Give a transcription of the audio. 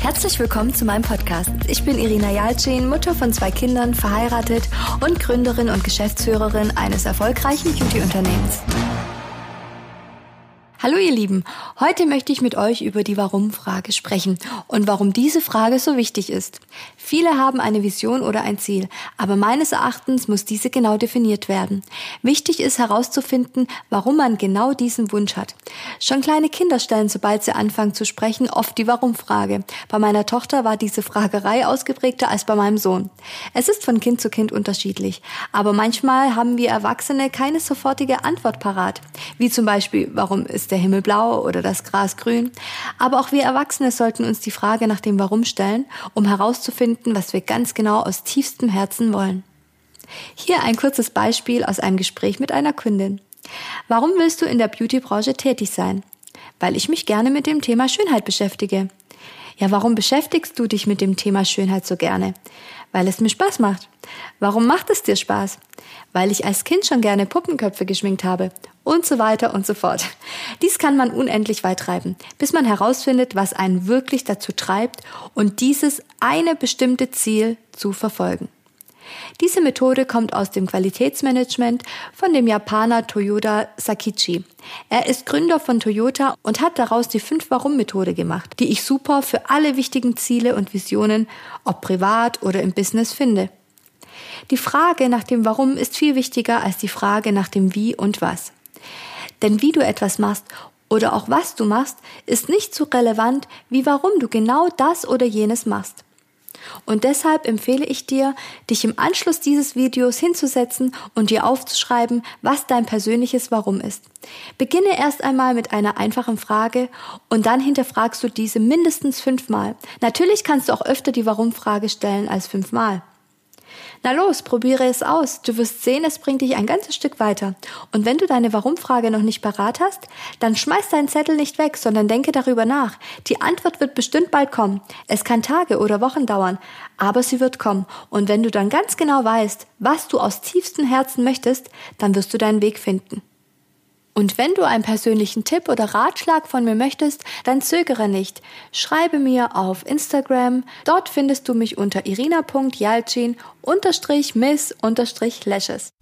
Herzlich willkommen zu meinem Podcast. Ich bin Irina Jalcin, Mutter von zwei Kindern, verheiratet und Gründerin und Geschäftsführerin eines erfolgreichen Beauty-Unternehmens. Hallo ihr Lieben, heute möchte ich mit euch über die Warum-Frage sprechen und warum diese Frage so wichtig ist. Viele haben eine Vision oder ein Ziel, aber meines Erachtens muss diese genau definiert werden. Wichtig ist herauszufinden, warum man genau diesen Wunsch hat. Schon kleine Kinder stellen, sobald sie anfangen zu sprechen, oft die Warum-Frage. Bei meiner Tochter war diese Fragerei ausgeprägter als bei meinem Sohn. Es ist von Kind zu Kind unterschiedlich, aber manchmal haben wir Erwachsene keine sofortige Antwort parat, wie zum Beispiel, warum ist der Himmel blau oder das Gras grün. Aber auch wir Erwachsene sollten uns die Frage nach dem Warum stellen, um herauszufinden, was wir ganz genau aus tiefstem Herzen wollen. Hier ein kurzes Beispiel aus einem Gespräch mit einer Kundin. Warum willst du in der Beautybranche tätig sein? Weil ich mich gerne mit dem Thema Schönheit beschäftige. Ja, warum beschäftigst du dich mit dem Thema Schönheit so gerne? Weil es mir Spaß macht. Warum macht es dir Spaß? Weil ich als Kind schon gerne Puppenköpfe geschminkt habe und so weiter und so fort. Dies kann man unendlich weit treiben, bis man herausfindet, was einen wirklich dazu treibt und dieses eine bestimmte Ziel zu verfolgen. Diese Methode kommt aus dem Qualitätsmanagement von dem Japaner Toyota Sakichi. Er ist Gründer von Toyota und hat daraus die 5-Warum-Methode gemacht, die ich super für alle wichtigen Ziele und Visionen, ob privat oder im Business, finde. Die Frage nach dem Warum ist viel wichtiger als die Frage nach dem Wie und Was. Denn wie du etwas machst oder auch was du machst, ist nicht so relevant, wie warum du genau das oder jenes machst. Und deshalb empfehle ich dir, dich im Anschluss dieses Videos hinzusetzen und dir aufzuschreiben, was dein persönliches Warum ist. Beginne erst einmal mit einer einfachen Frage und dann hinterfragst du diese mindestens fünfmal. Natürlich kannst du auch öfter die Warum-Frage stellen als fünfmal. Na los, probiere es aus. Du wirst sehen, es bringt dich ein ganzes Stück weiter. Und wenn du deine Warum-Frage noch nicht parat hast, dann schmeiß deinen Zettel nicht weg, sondern denke darüber nach. Die Antwort wird bestimmt bald kommen. Es kann Tage oder Wochen dauern, aber sie wird kommen. Und wenn du dann ganz genau weißt, was du aus tiefstem Herzen möchtest, dann wirst du deinen Weg finden. Und wenn du einen persönlichen Tipp oder Ratschlag von mir möchtest, dann zögere nicht. Schreibe mir auf Instagram. Dort findest du mich unter irina.jalcin miss lashes.